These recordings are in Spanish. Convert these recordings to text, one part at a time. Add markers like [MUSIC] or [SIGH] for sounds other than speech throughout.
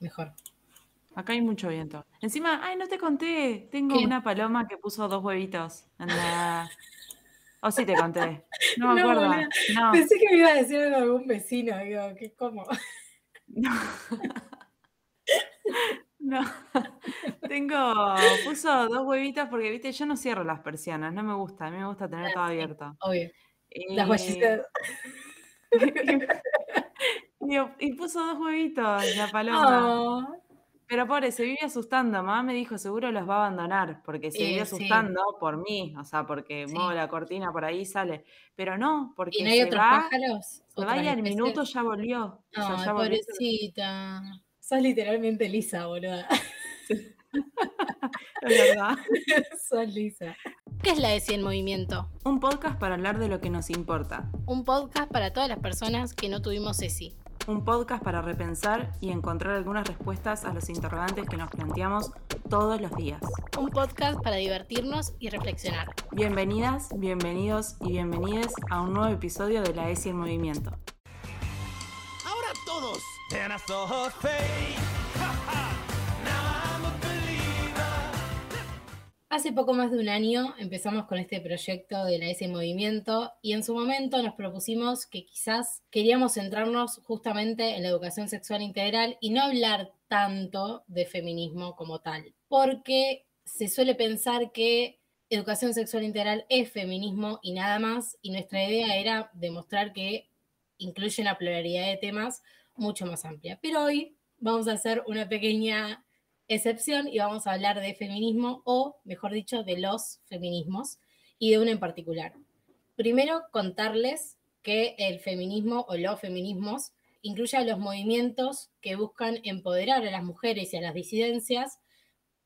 mejor. Acá hay mucho viento. Encima, ay, no te conté. Tengo una paloma que puso dos huevitos. [LAUGHS] O sí te conté. No me acuerdo. No. Pensé que me iba a decir algo algún vecino. Digo, ¿qué cómo? No. [LAUGHS] No. Tengo. Puso dos huevitos porque, viste, yo no cierro las persianas. No me gusta. A mí me gusta tener todo abierto. Obvio. Las huellitas. [LAUGHS] y, puso dos huevitos la paloma. Oh. Pero pobre, se vive asustando. Mamá me dijo, seguro los va a abandonar, porque se vive asustando por mí, o sea, porque muevo la cortina por ahí sale. Pero no, porque ¿Y no hay se otros va, pájaros? se va y al minuto ya volvió. Ay, pobrecita. Sos literalmente lisa, boluda. [LAUGHS] es verdad. [LAUGHS] Sos lisa. ¿Qué es la ESI en movimiento? Un podcast para hablar de lo que nos importa. Un podcast para todas las personas que no tuvimos ESI un podcast para repensar y encontrar algunas respuestas a los interrogantes que nos planteamos todos los días. Un podcast para divertirnos y reflexionar. Bienvenidas, bienvenidos y bienvenides a un nuevo episodio de La ESI en Movimiento. Ahora todos. Hace poco más de un año empezamos con este proyecto de la S Movimiento y en su momento nos propusimos que quizás queríamos centrarnos justamente en la educación sexual integral y no hablar tanto de feminismo como tal, porque se suele pensar que educación sexual integral es feminismo y nada más, y nuestra idea era demostrar que incluye una pluralidad de temas mucho más amplia. Pero hoy vamos a hacer una pequeña excepción y vamos a hablar de feminismo o, mejor dicho, de los feminismos y de uno en particular. Primero, contarles que el feminismo o los feminismos incluye a los movimientos que buscan empoderar a las mujeres y a las disidencias,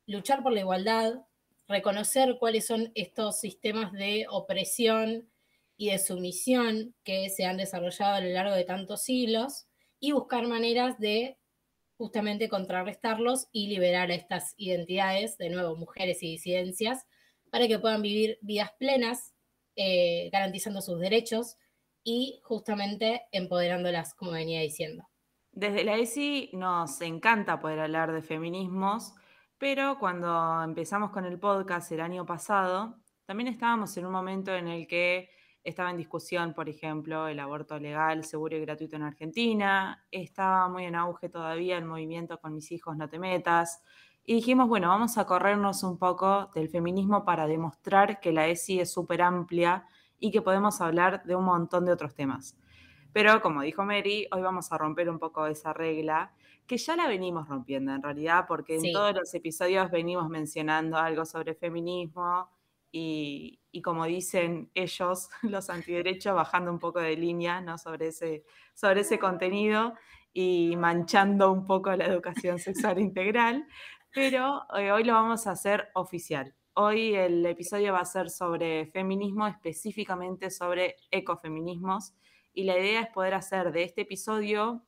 luchar por la igualdad, reconocer cuáles son estos sistemas de opresión y de sumisión que se han desarrollado a lo largo de tantos siglos y buscar maneras de justamente contrarrestarlos y liberar a estas identidades, de nuevo, mujeres y disidencias, para que puedan vivir vidas plenas, eh, garantizando sus derechos y justamente empoderándolas, como venía diciendo. Desde la ESI nos encanta poder hablar de feminismos, pero cuando empezamos con el podcast el año pasado, también estábamos en un momento en el que estaba en discusión, por ejemplo, el aborto legal, seguro y gratuito en Argentina. Estaba muy en auge todavía el movimiento con mis hijos, no te metas. Y dijimos, bueno, vamos a corrernos un poco del feminismo para demostrar que la ESI es súper amplia y que podemos hablar de un montón de otros temas. Pero como dijo Mary, hoy vamos a romper un poco esa regla, que ya la venimos rompiendo en realidad, porque en todos los episodios venimos mencionando algo sobre feminismo y, como dicen ellos, [LAUGHS] los antiderechos, bajando un poco de línea ¿no? sobre, ese, sobre ese contenido y manchando un poco la educación sexual integral, pero eh, hoy lo vamos a hacer oficial. Hoy el episodio va a ser sobre feminismo, específicamente sobre ecofeminismos, y la idea es poder hacer de este episodio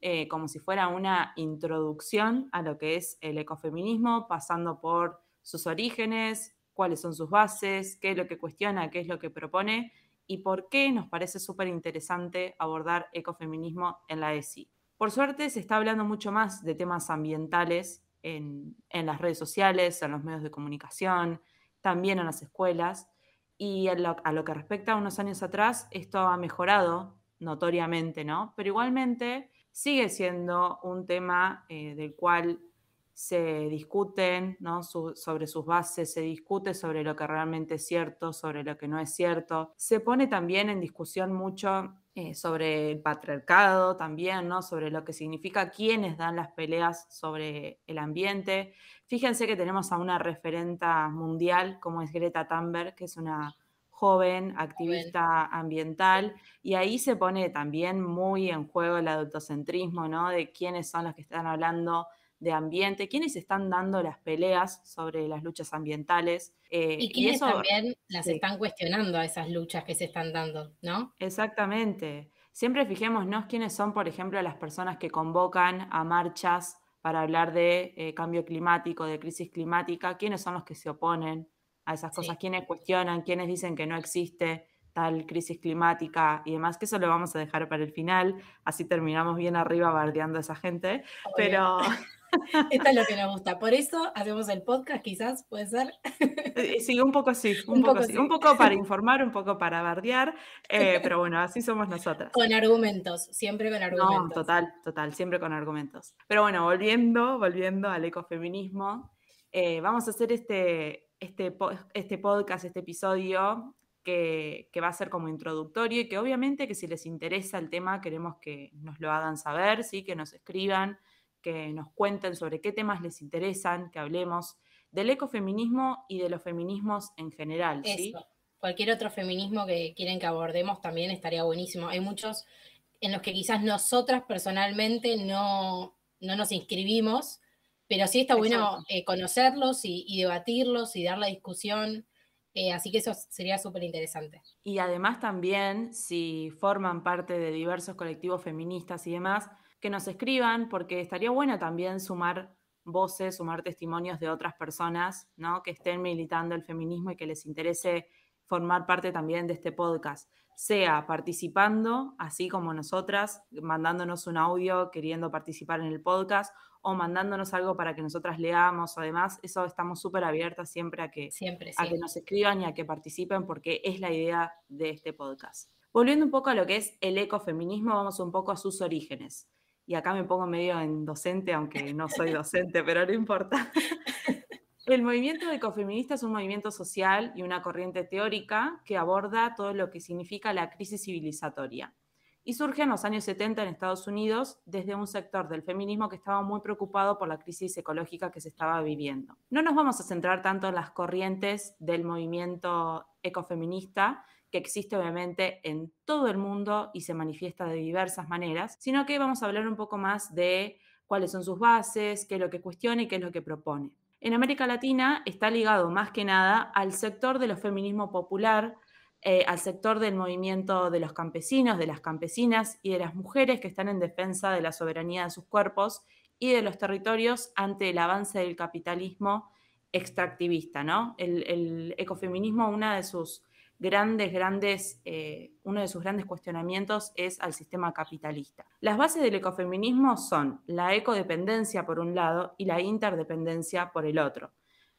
eh, como si fuera una introducción a lo que es el ecofeminismo, pasando por sus orígenes, cuáles son sus bases, qué es lo que cuestiona, qué es lo que propone y por qué nos parece súper interesante abordar ecofeminismo en la ESI. Por suerte se está hablando mucho más de temas ambientales en, las redes sociales, en los medios de comunicación, también en las escuelas. Y a lo, que respecta a unos años atrás, esto ha mejorado notoriamente, ¿no? Pero igualmente sigue siendo un tema eh, del cual se discuten ¿no? sobre sus bases, se discute sobre lo que realmente es cierto, sobre lo que no es cierto. Se pone también en discusión mucho eh, sobre el patriarcado también, ¿no? sobre lo que significa quiénes dan las peleas sobre el ambiente. Fíjense que tenemos a una referenta mundial como es Greta Thunberg, que es una joven activista ambiental, y ahí se pone también muy en juego el adultocentrismo, ¿no? De quiénes son los que están hablando de ambiente, quiénes están dando las peleas sobre las luchas ambientales. Eh, y quiénes también las están cuestionando a esas luchas que se están dando, ¿no? Exactamente. Siempre fijémonos quiénes son, por ejemplo, las personas que convocan a marchas para hablar de eh, cambio climático, de crisis climática, quiénes son los que se oponen a esas cosas, quiénes cuestionan, quiénes dicen que no existe tal crisis climática y demás, que eso lo vamos a dejar para el final, así terminamos bien arriba bardeando a esa gente, pero... [LAUGHS] Esto es lo que nos gusta. Por eso hacemos el podcast, quizás, puede ser. Eh, sí, un poco sí, [LAUGHS] un, poco, sí. Un poco para [LAUGHS] informar, un poco para bardear, eh, pero bueno, así somos nosotras. Con argumentos, siempre con argumentos. No, total, total, siempre con argumentos. Pero bueno, volviendo, volviendo al ecofeminismo, eh, vamos a hacer este, este, este podcast, este episodio que, que, va a ser como introductorio y que obviamente que si les interesa el tema queremos que nos lo hagan saber, ¿sí? que nos escriban, que nos cuenten sobre qué temas les interesan, que hablemos del ecofeminismo y de los feminismos en general. ¿sí? Cualquier otro feminismo que quieren que abordemos también estaría buenísimo. Hay muchos en los que quizás nosotras personalmente no, no nos inscribimos, pero sí está bueno eh, conocerlos y, debatirlos y dar la discusión. Eh, así que eso sería súper interesante. Y además también, si forman parte de diversos colectivos feministas y demás, que nos escriban, porque estaría bueno también sumar voces, sumar testimonios de otras personas, ¿no? Que estén militando el feminismo y que les interese formar parte también de este podcast, sea participando, así como nosotras, mandándonos un audio queriendo participar en el podcast o mandándonos algo para que nosotras leamos además, eso estamos súper abiertas siempre a que, siempre, a que nos escriban y a que participen porque es la idea de este podcast. Volviendo un poco a lo que es el ecofeminismo, vamos un poco a sus orígenes y acá me pongo medio en docente, aunque no soy [LAUGHS] docente, pero no importa. El movimiento ecofeminista es un movimiento social y una corriente teórica que aborda todo lo que significa la crisis civilizatoria. Y surge en los años 70 en Estados Unidos desde un sector del feminismo que estaba muy preocupado por la crisis ecológica que se estaba viviendo. No nos vamos a centrar tanto en las corrientes del movimiento ecofeminista, que existe obviamente en todo el mundo y se manifiesta de diversas maneras, sino que vamos a hablar un poco más de cuáles son sus bases, qué es lo que cuestiona y qué es lo que propone. En América Latina está ligado más que nada al sector del feminismo popular, eh, al sector del movimiento de los campesinos, de las campesinas y de las mujeres que están en defensa de la soberanía de sus cuerpos y de los territorios ante el avance del capitalismo extractivista, ¿no? El, el ecofeminismo, una de sus grandes, grandes, eh, uno de sus grandes cuestionamientos es al sistema capitalista. Las bases del ecofeminismo son la ecodependencia por un lado y la interdependencia por el otro.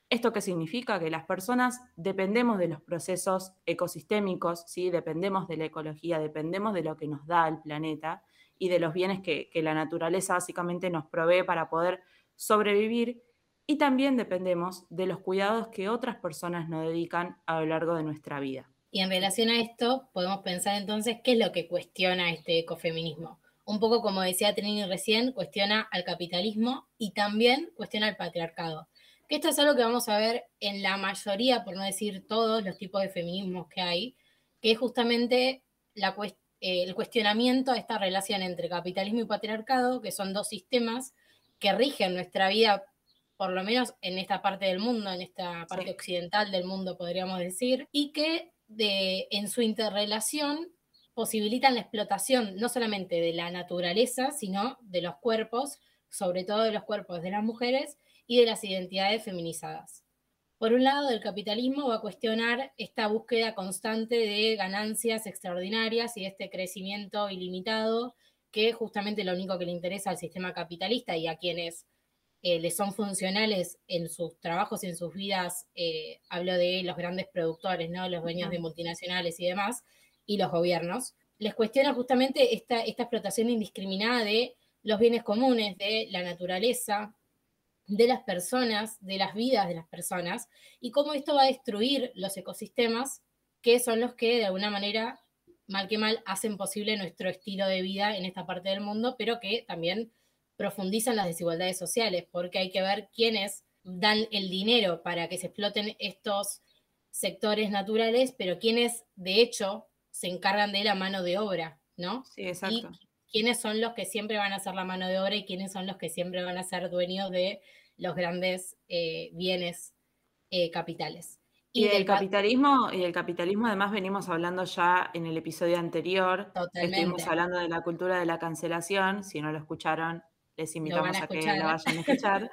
¿Esto qué significa? Que las personas dependemos de los procesos ecosistémicos, ¿sí? dependemos de la ecología, dependemos de lo que nos da el planeta y de los bienes que, que la naturaleza básicamente nos provee para poder sobrevivir y también dependemos de los cuidados que otras personas nos dedican a lo largo de nuestra vida. Y en relación a esto, podemos pensar entonces qué es lo que cuestiona este ecofeminismo. Un poco como decía Trini recién, cuestiona al capitalismo y también cuestiona al patriarcado. Que esto es algo que vamos a ver en la mayoría, por no decir todos los tipos de feminismos que hay, que es justamente la, eh, el cuestionamiento a esta relación entre capitalismo y patriarcado, que son dos sistemas que rigen nuestra vida por lo menos en esta parte del mundo, en esta parte occidental del mundo, podríamos decir, y que de, en su interrelación posibilitan la explotación no solamente de la naturaleza, sino de los cuerpos, sobre todo de los cuerpos de las mujeres y de las identidades feminizadas. Por un lado, el capitalismo va a cuestionar esta búsqueda constante de ganancias extraordinarias y este crecimiento ilimitado que justamente lo único que le interesa al sistema capitalista y a quienes eh, les son funcionales en sus trabajos y en sus vidas, eh, hablo de los grandes productores, ¿no? los dueños de multinacionales y demás, y los gobiernos, les cuestiona justamente esta, esta explotación indiscriminada de los bienes comunes, de la naturaleza, de las personas, de las vidas de las personas, y cómo esto va a destruir los ecosistemas, que son los que de alguna manera, mal que mal, hacen posible nuestro estilo de vida en esta parte del mundo, pero que también profundizan las desigualdades sociales, porque hay que ver quiénes dan el dinero para que se exploten estos sectores naturales, pero quiénes de hecho se encargan de la mano de obra, ¿no? Sí, exacto. Y quiénes son los que siempre van a ser la mano de obra y quiénes son los que siempre van a ser dueños de los grandes eh, bienes eh, capitales. Y, del capitalismo, y el capitalismo además venimos hablando ya en el episodio anterior. Totalmente. Estuvimos hablando de la cultura de la cancelación. Si no lo escucharon, les invitamos a, que la vayan a escuchar.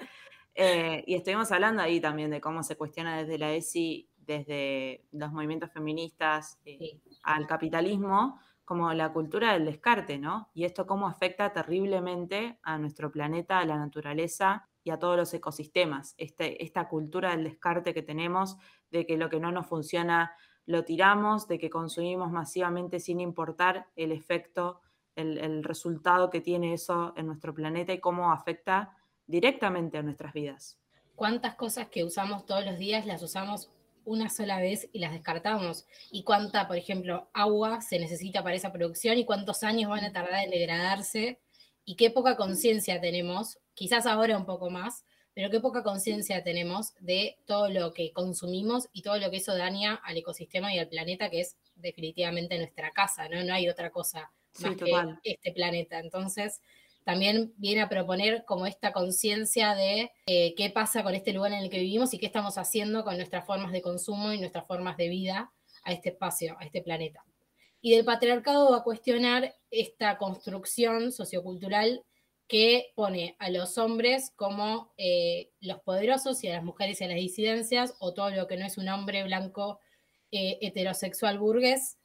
Eh, y estuvimos hablando ahí también de cómo se cuestiona desde la ESI desde los movimientos feministas eh, al capitalismo, como la cultura del descarte, ¿no? Y esto cómo afecta terriblemente a nuestro planeta, a la naturaleza y a todos los ecosistemas. Este, esta cultura del descarte que tenemos, de que lo que no nos funciona lo tiramos, de que consumimos masivamente sin importar el efecto, el resultado que tiene eso en nuestro planeta y cómo afecta directamente a nuestras vidas. ¿Cuántas cosas que usamos todos los días las usamos una sola vez y las descartamos. Y cuánta, por ejemplo, agua se necesita para esa producción y cuántos años van a tardar en degradarse y qué poca conciencia tenemos, quizás ahora un poco más, pero qué poca conciencia tenemos de todo lo que consumimos y todo lo que eso daña al ecosistema y al planeta, que es definitivamente nuestra casa, ¿no? No hay otra cosa más que este planeta. Entonces, también viene a proponer como esta conciencia de eh, qué pasa con este lugar en el que vivimos y qué estamos haciendo con nuestras formas de consumo y nuestras formas de vida a este espacio, a este planeta. Y del patriarcado va a cuestionar esta construcción sociocultural que pone a los hombres como eh, los poderosos y a las mujeres y a las disidencias, o todo lo que no es un hombre blanco eh, heterosexual burgués,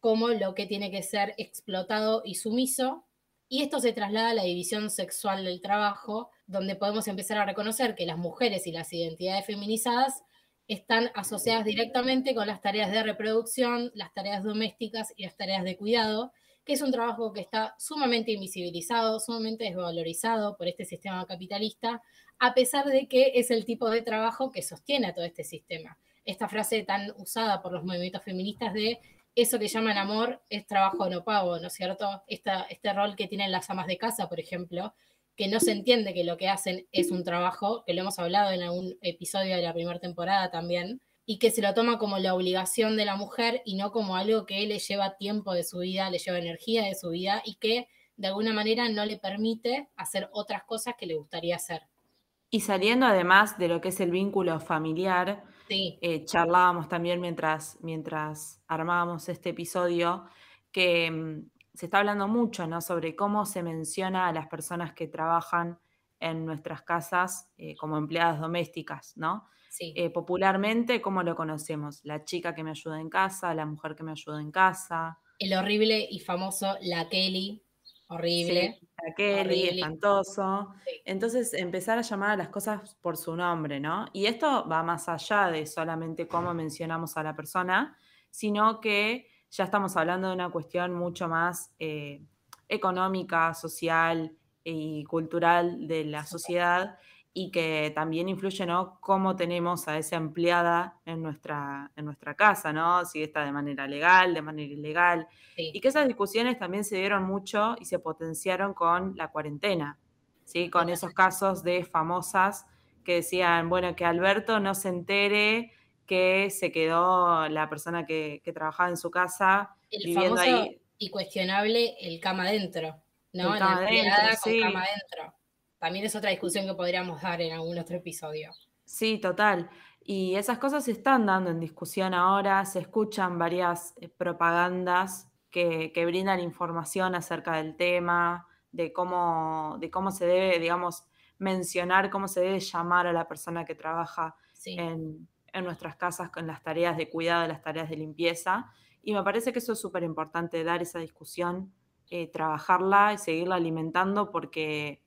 como lo que tiene que ser explotado y sumiso, y esto se traslada a la división sexual del trabajo, donde podemos empezar a reconocer que las mujeres y las identidades feminizadas están asociadas directamente con las tareas de reproducción, las tareas domésticas y las tareas de cuidado, que es un trabajo que está sumamente invisibilizado, sumamente desvalorizado por este sistema capitalista, a pesar de que es el tipo de trabajo que sostiene a todo este sistema. Esta frase tan usada por los movimientos feministas de eso que llaman amor es trabajo no pago, ¿no es cierto? este rol que tienen las amas de casa, por ejemplo, que no se entiende que lo que hacen es un trabajo, que lo hemos hablado en algún episodio de la primera temporada también, y que se lo toma como la obligación de la mujer y no como algo que le lleva tiempo de su vida, le lleva energía de su vida y que de alguna manera no le permite hacer otras cosas que le gustaría hacer. Y saliendo además de lo que es el vínculo familiar, eh, charlábamos también mientras, mientras armábamos este episodio, que mm, se está hablando mucho ¿no? sobre cómo se menciona a las personas que trabajan en nuestras casas eh, como empleadas domésticas, ¿no? Eh, popularmente, ¿cómo lo conocemos? La chica que me ayuda en casa, la mujer que me ayuda en casa. El horrible y famoso La Kelly, horrible. Kelly, espantoso. Entonces, empezar a llamar a las cosas por su nombre, ¿no? Y esto va más allá de solamente cómo mencionamos a la persona, sino que ya estamos hablando de una cuestión mucho más eh, económica, social y cultural de la sociedad y que también influye, ¿no? Cómo tenemos a esa empleada en nuestra, en nuestra casa, ¿no? Si está de manera legal, de manera ilegal. Y que esas discusiones también se dieron mucho y se potenciaron con la cuarentena, ¿sí? Con esos casos de famosas que decían, bueno, que Alberto no se entere que se quedó la persona que, trabajaba en su casa viviendo ahí. Y cuestionable el cama adentro, ¿no? la empleada con cama adentro también es otra discusión que podríamos dar en algún otro episodio. Sí, total. Y esas cosas se están dando en discusión ahora, se escuchan varias eh, propagandas que, brindan información acerca del tema, de cómo, de cómo se debe, digamos, mencionar, cómo se debe llamar a la persona que trabaja en, nuestras casas con las tareas de cuidado, las tareas de limpieza. Y me parece que eso es súper importante, dar esa discusión, eh, trabajarla y seguirla alimentando porque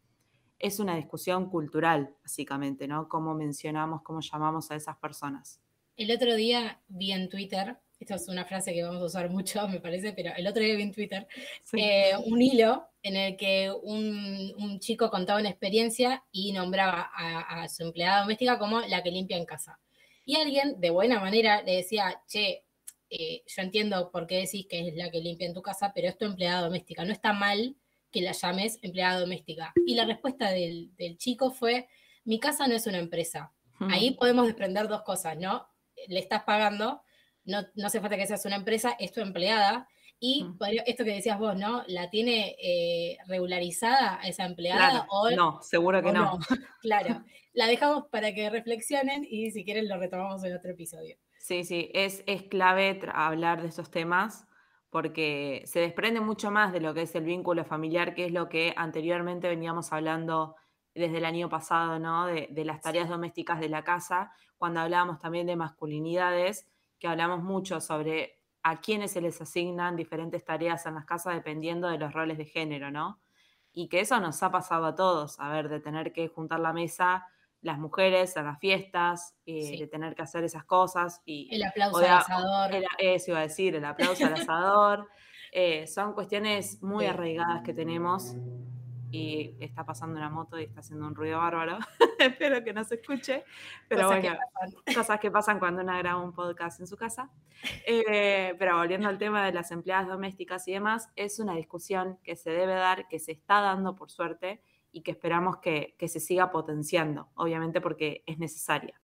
es una discusión cultural, básicamente, ¿no? Cómo mencionamos, cómo llamamos a esas personas. El otro día vi en Twitter, esto es una frase que vamos a usar mucho, [LAUGHS] me parece, pero el otro día vi en Twitter eh, un hilo en el que un, chico contaba una experiencia y nombraba a, su empleada doméstica como la que limpia en casa. Y alguien, de buena manera, le decía, che, eh, yo entiendo por qué decís que es la que limpia en tu casa, pero es tu empleada doméstica. No está mal que la llames empleada doméstica. Y la respuesta del, chico fue, mi casa no es una empresa. Ahí podemos desprender dos cosas, ¿no? Le estás pagando, no, no hace falta que seas una empresa, es tu empleada. Y esto que decías vos, ¿no? ¿La tiene eh, regularizada esa empleada? o, no, seguro que no. [LAUGHS] Claro, la dejamos para que reflexionen y si quieren lo retomamos en otro episodio. Sí, sí, es, es clave hablar de estos temas porque se desprende mucho más de lo que es el vínculo familiar, que es lo que anteriormente veníamos hablando desde el año pasado, ¿no? De, de las tareas domésticas de la casa, cuando hablábamos también de masculinidades, que hablamos mucho sobre a quiénes se les asignan diferentes tareas en las casas dependiendo de los roles de género, ¿no? Y que eso nos ha pasado a todos, a ver, de tener que juntar la mesa las mujeres en las fiestas, eh, de tener que hacer esas cosas. Y, el aplauso al asador. eso iba a decir, el aplauso al asador. [LAUGHS] Eh, son cuestiones muy arraigadas que tenemos y está pasando una moto y está haciendo un ruido bárbaro. [LAUGHS] Espero que no se escuche. Pero bueno, [LAUGHS] cosas que pasan cuando una graba un podcast en su casa. Eh, pero volviendo al tema de las empleadas domésticas y demás, es una discusión que se debe dar, que se está dando por suerte y que esperamos que, que se siga potenciando, obviamente porque es necesaria.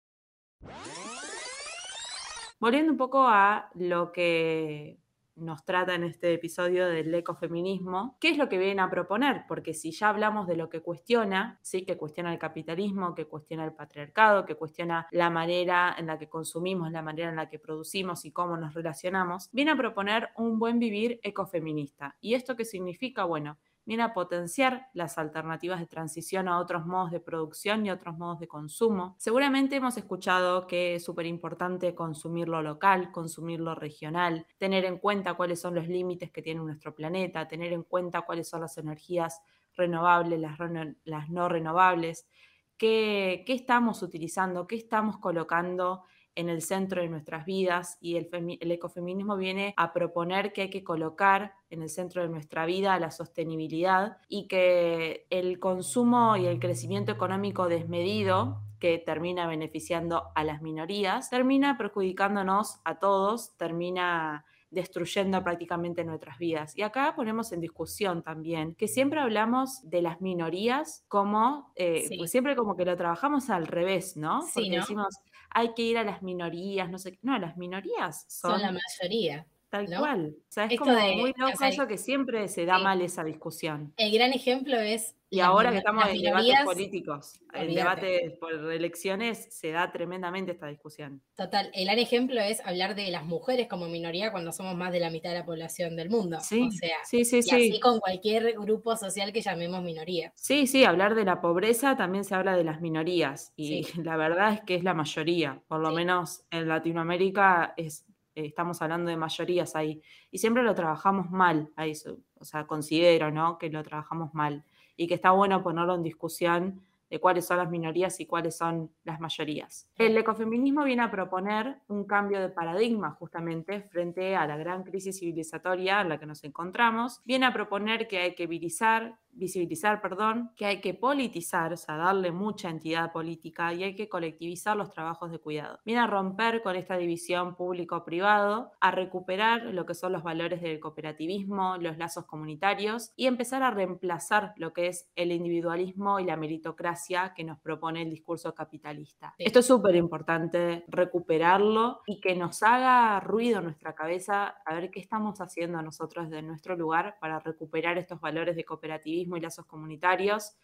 Volviendo un poco a lo que nos trata en este episodio del ecofeminismo, ¿qué es lo que viene a proponer? Porque si ya hablamos de lo que cuestiona, sí, que cuestiona el capitalismo, que cuestiona el patriarcado, que cuestiona la manera en la que consumimos, la manera en la que producimos y cómo nos relacionamos, viene a proponer un buen vivir ecofeminista. ¿Y esto qué significa? Bueno, viene a potenciar las alternativas de transición a otros modos de producción y otros modos de consumo. Seguramente hemos escuchado que es súper importante consumir lo local, consumir lo regional, tener en cuenta cuáles son los límites que tiene nuestro planeta, tener en cuenta cuáles son las energías renovables, las, no renovables, qué, qué estamos utilizando, qué estamos colocando en el centro de nuestras vidas y el, ecofeminismo viene a proponer que hay que colocar en el centro de nuestra vida la sostenibilidad y que el consumo y el crecimiento económico desmedido que termina beneficiando a las minorías, termina perjudicándonos a todos, termina destruyendo prácticamente nuestras vidas. Y acá ponemos en discusión también que siempre hablamos de las minorías como, eh, pues siempre como que lo trabajamos al revés, ¿no? Porque decimos, hay que ir a las minorías, no sé, no, las minorías son, son la mayoría. Tal cual. O sea, es como muy loco eso que siempre se da mal esa discusión. El gran ejemplo es. Y ahora que estamos en debates políticos, en debates por elecciones, se da tremendamente esta discusión. Total. El gran ejemplo es hablar de las mujeres como minoría cuando somos más de la mitad de la población del mundo. Sí, o sea, sí, sí, y sí. así con cualquier grupo social que llamemos minoría. Sí, sí, hablar de la pobreza también se habla de las minorías. Y [LAUGHS] la verdad es que es la mayoría. Por lo menos en Latinoamérica es estamos hablando de mayorías ahí, y siempre lo trabajamos mal, ahí, o sea, considero, ¿no? Que lo trabajamos mal y que está bueno ponerlo en discusión de cuáles son las minorías y cuáles son las mayorías. El ecofeminismo viene a proponer un cambio de paradigma justamente frente a la gran crisis civilizatoria en la que nos encontramos. Viene a proponer que hay que virilizar, visibilizar, perdón, que hay que politizar, o sea, darle mucha entidad política y hay que colectivizar los trabajos de cuidado. Viene a romper con esta división público-privado, a recuperar lo que son los valores del cooperativismo, los lazos comunitarios y empezar a reemplazar lo que es el individualismo y la meritocracia que nos propone el discurso capitalista. Esto es súper importante recuperarlo y que nos haga ruido en nuestra cabeza a ver qué estamos haciendo nosotros de nuestro lugar para recuperar estos valores de cooperativismo y lazos comunitarios,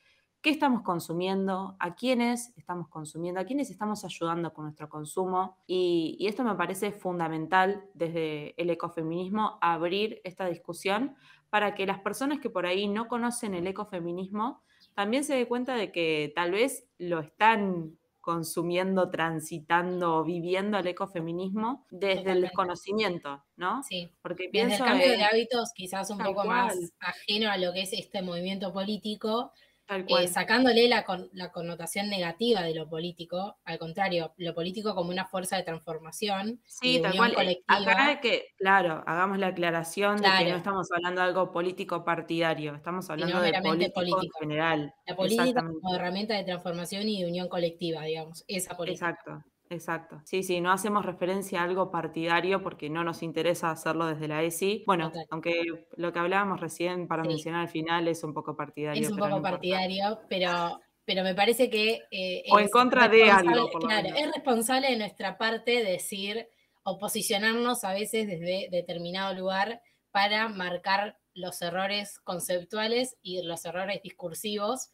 qué estamos consumiendo, a quiénes estamos consumiendo, a quiénes estamos ayudando con nuestro consumo. Y, esto me parece fundamental desde el ecofeminismo, abrir esta discusión para que las personas que por ahí no conocen el ecofeminismo también se den cuenta de que tal vez lo están consumiendo, transitando, viviendo el ecofeminismo desde el desconocimiento, ¿no? Sí. Porque desde el cambio de hábitos quizás un poco más ajeno a lo que es este movimiento político, eh, sacándole la, la, connotación negativa de lo político, al contrario, lo político como una fuerza de transformación. Sí, tal cual. Eh, acá que, claro, hagamos la aclaración de que no estamos hablando de algo político partidario, estamos hablando de político, en general. La política como herramienta de transformación y de unión colectiva, digamos, esa política. Exacto. Exacto. Sí, sí, no hacemos referencia a algo partidario porque no nos interesa hacerlo desde la ESI. Bueno, aunque lo que hablábamos recién para mencionar al final es un poco partidario. Es un poco partidario, pero, pero me parece que... Eh, o en contra de algo. claro, es responsable de nuestra parte decir o posicionarnos a veces desde determinado lugar para marcar los errores conceptuales y los errores discursivos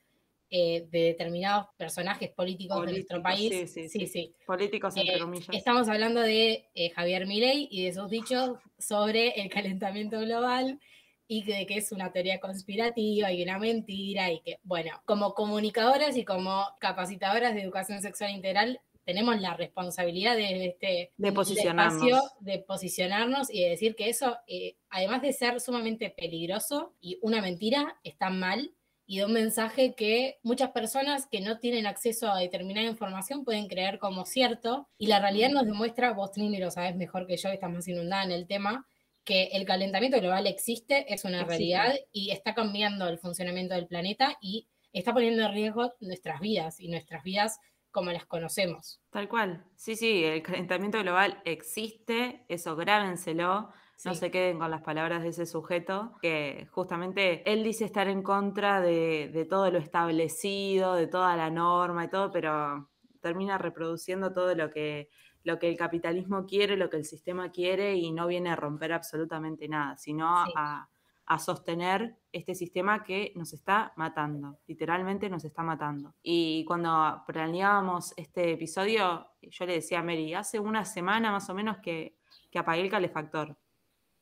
eh, de determinados personajes políticos de nuestro país. Sí, sí, sí. Políticos, entre eh, comillas. Estamos hablando de eh, Javier Milei y de sus dichos sobre el calentamiento global, y de que es una teoría conspirativa y una mentira y que, bueno, como comunicadoras y como capacitadoras de educación sexual integral, tenemos la responsabilidad de este de posicionarnos. Espacio, de posicionarnos y de decir que eso, eh, además de ser sumamente peligroso y una mentira, está mal y da un mensaje que muchas personas que no tienen acceso a determinada información pueden creer como cierto y la realidad nos demuestra, vos Trini lo sabes mejor que yo, estás más inundada en el tema, que el calentamiento global existe, es una realidad y está cambiando el funcionamiento del planeta y está poniendo en riesgo nuestras vidas y nuestras vidas como las conocemos. Tal cual. Sí, sí, el calentamiento global existe, eso grábenselo. No se queden con las palabras de ese sujeto, que justamente él dice estar en contra de, todo lo establecido, de toda la norma y todo, pero termina reproduciendo todo lo que, lo que el capitalismo quiere, lo que el sistema quiere y no viene a romper absolutamente nada, sino a, a sostener este sistema que nos está matando, literalmente nos está matando. Y cuando planeábamos este episodio, yo le decía a Mary, hace una semana más o menos que, que apagué el calefactor.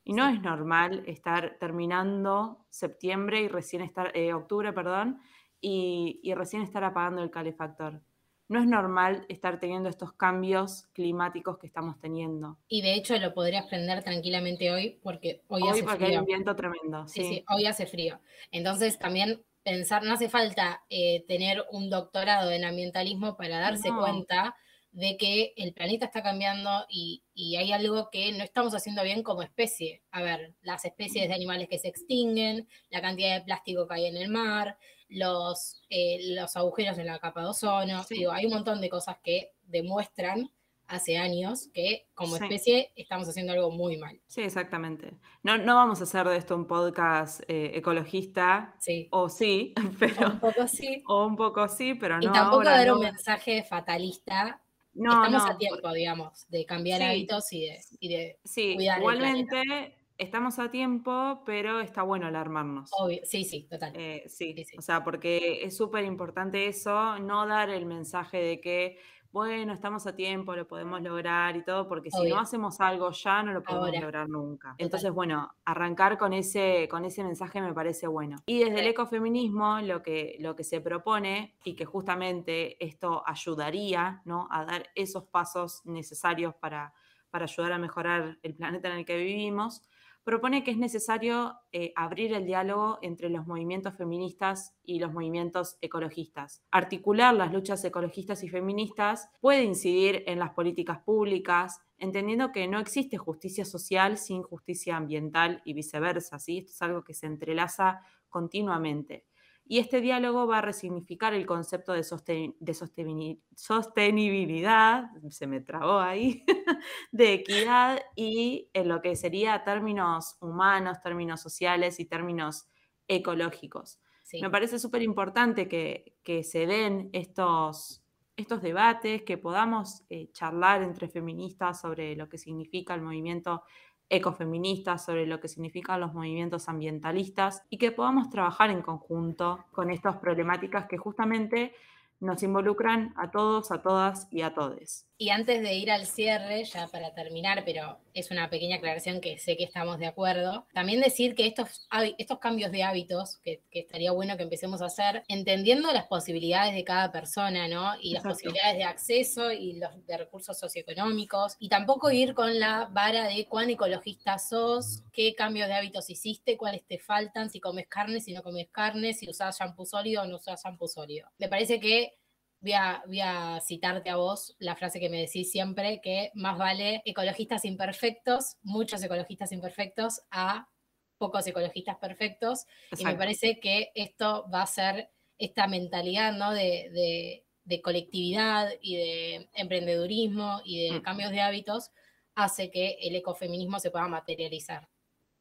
Y no es normal estar terminando septiembre y recién estar, eh, octubre, perdón, y, y recién estar apagando el calefactor no es normal estar teniendo estos cambios climáticos que estamos teniendo. Y de hecho lo podrías prender tranquilamente hoy porque hoy, hoy hace porque hay un viento tremendo. Sí. sí, hoy hace frío. Entonces también pensar, no hace falta eh, tener un doctorado en ambientalismo para darse cuenta de que el planeta está cambiando y, y, hay algo que no estamos haciendo bien como especie. A ver, las especies de animales que se extinguen, la cantidad de plástico que hay en el mar, los, eh, los agujeros en la capa de ozono. Digo, hay un montón de cosas que demuestran hace años que como especie estamos haciendo algo muy mal. Sí, exactamente. No, no vamos a hacer de esto un podcast eh, ecologista, sí. o sí, [LAUGHS] pero... O un poco sí. O un poco sí, pero no Y tampoco dar un mensaje fatalista. No, Estamos a tiempo, digamos, de cambiar hábitos y de, y de sí, igualmente estamos a tiempo, pero está bueno alarmarnos. Obvio, sí, sí, total. Eh, sí. o sea, porque es súper importante eso, no dar el mensaje de que, bueno, estamos a tiempo, lo podemos lograr y todo, porque si no hacemos algo ya no lo podemos lograr nunca. Entonces, bueno, arrancar con ese, con ese mensaje me parece bueno. Y desde el ecofeminismo lo que, lo que se propone, y que justamente esto ayudaría, ¿no? A dar esos pasos necesarios para, para ayudar a mejorar el planeta en el que vivimos, propone que es necesario eh, abrir el diálogo entre los movimientos feministas y los movimientos ecologistas. Articular las luchas ecologistas y feministas puede incidir en las políticas públicas, entendiendo que no existe justicia social sin justicia ambiental y viceversa. ¿sí? Esto es algo que se entrelaza continuamente. Y este diálogo va a resignificar el concepto de, sostenibilidad, se me trabó ahí, [LAUGHS] de equidad y en lo que sería términos humanos, términos sociales y términos ecológicos. Me parece súper importante que, se den estos, estos debates, que podamos eh, charlar entre feministas sobre lo que significa el movimiento ecofeministas, sobre lo que significan los movimientos ambientalistas y que podamos trabajar en conjunto con estas problemáticas que justamente nos involucran a todos, a todas y a todes. Y antes de ir al cierre, ya para terminar, pero es una pequeña aclaración que sé que estamos de acuerdo, también decir que estos, estos cambios de hábitos, que, estaría bueno que empecemos a hacer, entendiendo las posibilidades de cada persona, ¿no? Y las posibilidades de acceso y los de recursos socioeconómicos, y tampoco ir con la vara de cuán ecologista sos, qué cambios de hábitos hiciste, cuáles te faltan, si comes carne, si no comes carne, si usas shampoo sólido o no usas shampoo sólido. Me parece que voy a, citarte a vos la frase que me decís siempre, que más vale ecologistas imperfectos, muchos ecologistas imperfectos, a pocos ecologistas perfectos. Y me parece que esto va a ser esta mentalidad ¿no? de, colectividad y de emprendedurismo y de mm. cambios de hábitos hace que el ecofeminismo se pueda materializar.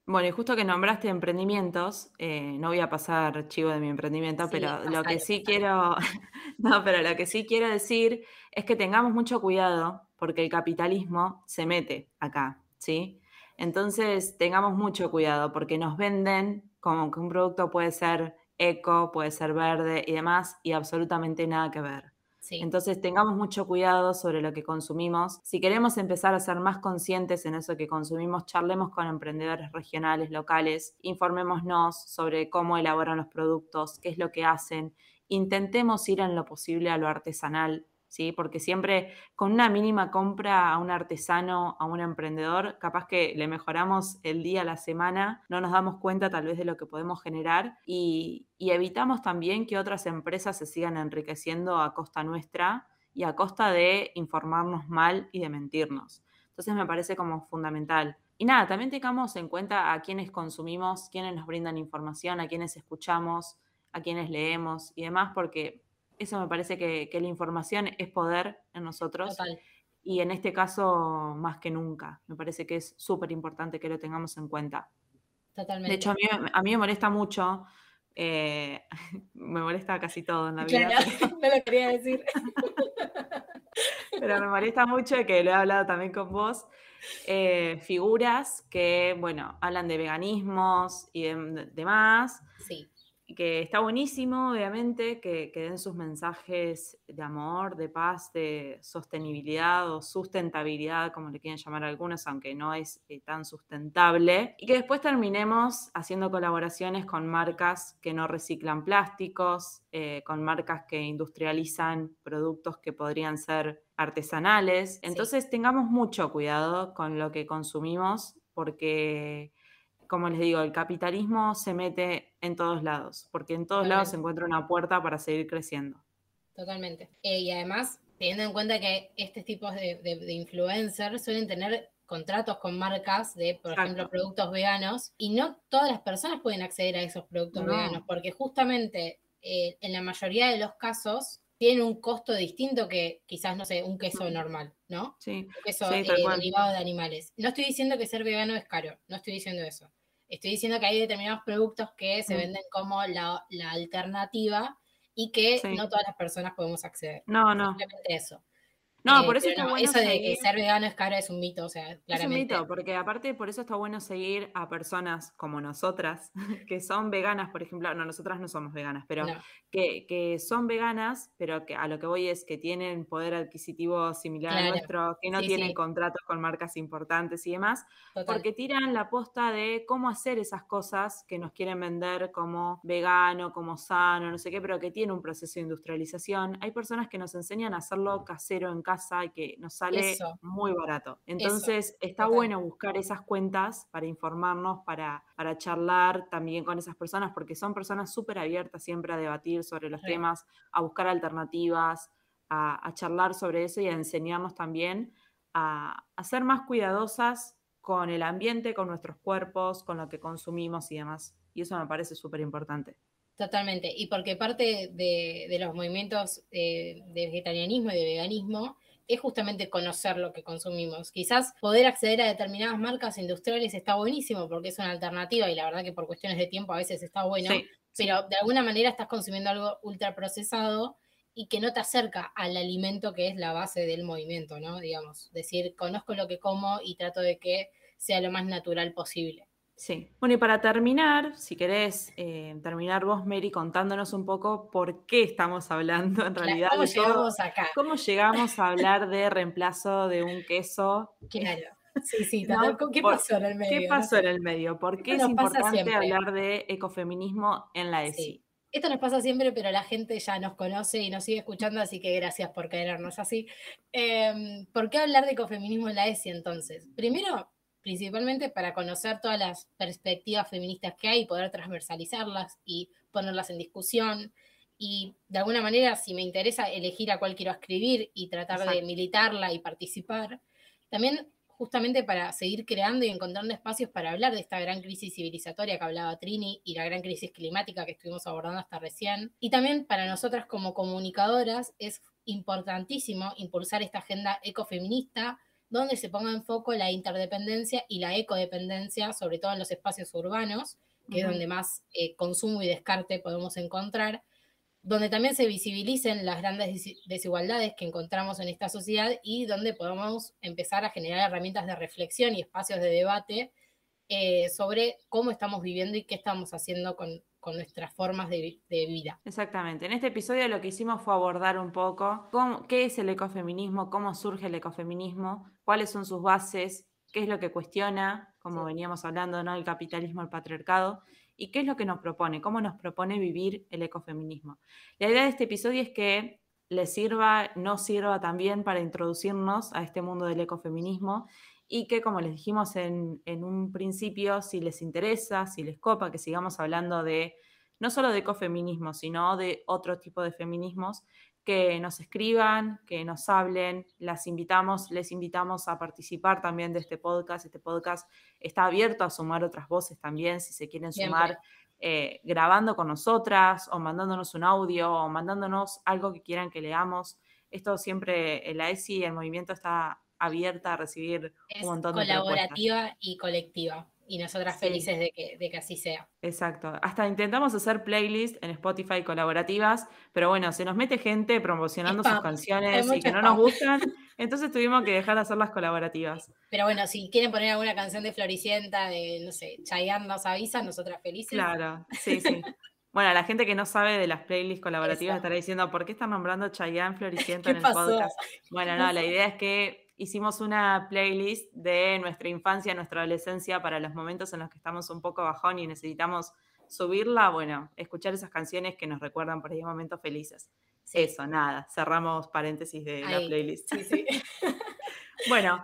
Bueno, y justo que nombraste emprendimientos, eh, no voy a pasar chivo de mi emprendimiento, pero lo que sí quiero, [LAUGHS] no, pero lo que sí quiero decir es que tengamos mucho cuidado porque el capitalismo se mete acá, ¿sí? Entonces, tengamos mucho cuidado porque nos venden como que un producto puede ser eco, puede ser verde y demás, y absolutamente nada que ver. Entonces tengamos mucho cuidado sobre lo que consumimos. Si queremos empezar a ser más conscientes en eso que consumimos, charlemos con emprendedores regionales, locales, informémonos sobre cómo elaboran los productos, qué es lo que hacen. Intentemos ir en lo posible a lo artesanal, ¿sí? Porque siempre con una mínima compra a un artesano, a un emprendedor, capaz que le mejoramos el día, la semana, no nos damos cuenta tal vez de lo que podemos generar y, evitamos también que otras empresas se sigan enriqueciendo a costa nuestra y a costa de informarnos mal y de mentirnos. Entonces me parece como fundamental. Y nada, también tengamos en cuenta a quienes consumimos, quienes nos brindan información, a quienes escuchamos, a quienes leemos y demás, porque eso me parece que, la información es poder en nosotros. Y en este caso, más que nunca. Me parece que es súper importante que lo tengamos en cuenta. Totalmente. De hecho, a mí, me molesta mucho, eh, [LAUGHS] me molesta casi todo en la vida. [LAUGHS] me lo quería decir. [LAUGHS] pero me molesta mucho que lo he hablado también con vos. Eh, figuras que, bueno, hablan de veganismos y demás. Sí que está buenísimo, obviamente, que, den sus mensajes de amor, de paz, de sostenibilidad o sustentabilidad, como le quieren llamar algunos, aunque no es eh, tan sustentable. Y que después terminemos haciendo colaboraciones con marcas que no reciclan plásticos, eh, con marcas que industrializan productos que podrían ser artesanales. Entonces tengamos mucho cuidado con lo que consumimos porque como les digo, el capitalismo se mete en todos lados, porque en todos lados se encuentra una puerta para seguir creciendo. Totalmente. Eh, y además, teniendo en cuenta que este tipo de, influencers suelen tener contratos con marcas de, por ejemplo, productos veganos, y no todas las personas pueden acceder a esos productos veganos, porque justamente eh, en la mayoría de los casos tienen un costo distinto que quizás, no sé, un queso normal, ¿no? Sí. Un queso eh, derivado de animales. No estoy diciendo que ser vegano es caro, no estoy diciendo eso. Estoy diciendo que hay determinados productos que se mm. venden como la, alternativa y que no todas las personas podemos acceder. No, no. Simplemente eso. No, eh, por eso está bueno. Eso de que ser vegano es caro es un mito, o sea, claramente. Es un mito, porque aparte por eso está bueno seguir a personas como nosotras, [LAUGHS] que son veganas, por ejemplo. No, nosotras no somos veganas, pero que, son veganas, pero que a lo que voy es que tienen poder adquisitivo similar al nuestro, que no tienen contratos con marcas importantes y demás, porque tiran la posta de cómo hacer esas cosas que nos quieren vender como vegano, como sano, no sé qué, pero que tiene un proceso de industrialización. Hay personas que nos enseñan a hacerlo casero en casa y que nos sale muy barato. Entonces está bueno buscar esas cuentas para informarnos, para, para charlar también con esas personas, porque son personas súper abiertas siempre a debatir sobre los temas, a buscar alternativas, a, charlar sobre eso y a enseñarnos también a, a ser más cuidadosas con el ambiente, con nuestros cuerpos, con lo que consumimos y demás. Y eso me parece súper importante. Totalmente, y porque parte de, los movimientos de vegetarianismo y de veganismo es justamente conocer lo que consumimos. Quizás poder acceder a determinadas marcas industriales está buenísimo porque es una alternativa y la verdad que por cuestiones de tiempo a veces está bueno, pero de alguna manera estás consumiendo algo ultraprocesado y que no te acerca al alimento que es la base del movimiento, ¿no? Digamos, decir, conozco lo que como y trato de que sea lo más natural posible. Sí. Bueno, y para terminar, si querés eh, terminar vos, Mary, contándonos un poco por qué estamos hablando en realidad. ¿Cómo llegamos acá? ¿Cómo llegamos a hablar de reemplazo de un queso? Claro. Sí, sí, ¿qué pasó en el medio? ¿Qué pasó en el medio? ¿Por qué es importante hablar de ecofeminismo en la ESI? Esto nos pasa siempre, pero la gente ya nos conoce y nos sigue escuchando, así que gracias por querernos así. Em, ¿Por qué hablar de ecofeminismo en la ESI entonces? Primero, principalmente para conocer todas las perspectivas feministas que hay y poder transversalizarlas y ponerlas en discusión. Y de alguna manera, si me interesa elegir a cuál quiero escribir y tratar de militarla y participar, también justamente para seguir creando y encontrando espacios para hablar de esta gran crisis civilizatoria que hablaba Trini y la gran crisis climática que estuvimos abordando hasta recién. Y también para nosotras como comunicadoras es importantísimo impulsar esta agenda ecofeminista donde se ponga en foco la interdependencia y la ecodependencia, sobre todo en los espacios urbanos, que es donde más eh, consumo y descarte podemos encontrar, donde también se visibilicen las grandes desigualdades que encontramos en esta sociedad y donde podamos empezar a generar herramientas de reflexión y espacios de debate eh, sobre cómo estamos viviendo y qué estamos haciendo con, con nuestras formas de, vida. Exactamente. En este episodio lo que hicimos fue abordar un poco cómo, qué es el ecofeminismo, cómo surge el ecofeminismo, cuáles son sus bases, qué es lo que cuestiona, como veníamos hablando, ¿no? El capitalismo, el patriarcado, y qué es lo que nos propone, cómo nos propone vivir el ecofeminismo. La idea de este episodio es que les sirva, no sirva también para introducirnos a este mundo del ecofeminismo y que, como les dijimos en, un principio, si les interesa, si les copa, que sigamos hablando de no solo de ecofeminismo, sino de otro tipo de feminismos, que nos escriban, que nos hablen, las invitamos, les invitamos a participar también de este podcast. Este podcast está abierto a sumar otras voces también, si se quieren sumar eh, grabando con nosotras o mandándonos un audio o mandándonos algo que quieran que leamos. Esto siempre, la ESI, el movimiento está abierta a recibir un montón de colaborativa y colectiva. Y nosotras felices de que, de que, así sea. Exacto. Hasta intentamos hacer playlists en Spotify colaborativas, pero bueno, se nos mete gente promocionando sus canciones y que no nos gustan, [LAUGHS] entonces tuvimos que dejar de hacer las colaborativas. Pero bueno, si quieren poner alguna canción de Floricienta, de, no sé, Chayanne nos avisa, nosotras felices. Claro, sí, sí. Bueno, la gente que no sabe de las playlists colaborativas estará diciendo, ¿por qué están nombrando Chayanne Floricienta en el podcast? Bueno, no, la [LAUGHS] idea es que hicimos una playlist de nuestra infancia, nuestra adolescencia, para los momentos en los que estamos un poco bajón y necesitamos subirla, bueno, escuchar esas canciones que nos recuerdan por ahí momentos felices. Eso, nada, cerramos paréntesis de la playlist. Sí, sí. [LAUGHS] bueno,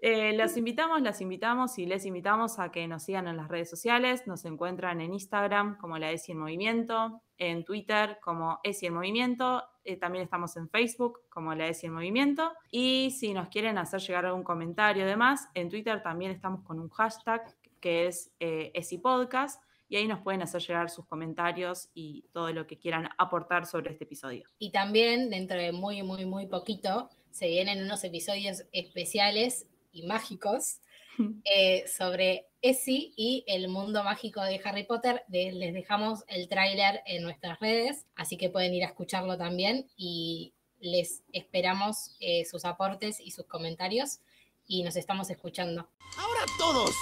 eh, los invitamos, las invitamos y les invitamos a que nos sigan en las redes sociales. Nos encuentran en Instagram como la ESI en Movimiento, en Twitter como ESI en Movimiento. Eh, también estamos en Facebook como la ESI en Movimiento. Y si nos quieren hacer llegar algún comentario demás, en Twitter también estamos con un hashtag que es eh, ESI Podcast. Y ahí nos pueden hacer llegar sus comentarios y todo lo que quieran aportar sobre este episodio. Y también dentro de muy, muy, muy poquito se vienen unos episodios especiales y mágicos [LAUGHS] eh, sobre Essie y el mundo mágico de Harry Potter. les dejamos el tráiler en nuestras redes, así que pueden ir a escucharlo también y les esperamos eh, sus aportes y sus comentarios y nos estamos escuchando. Ahora todos.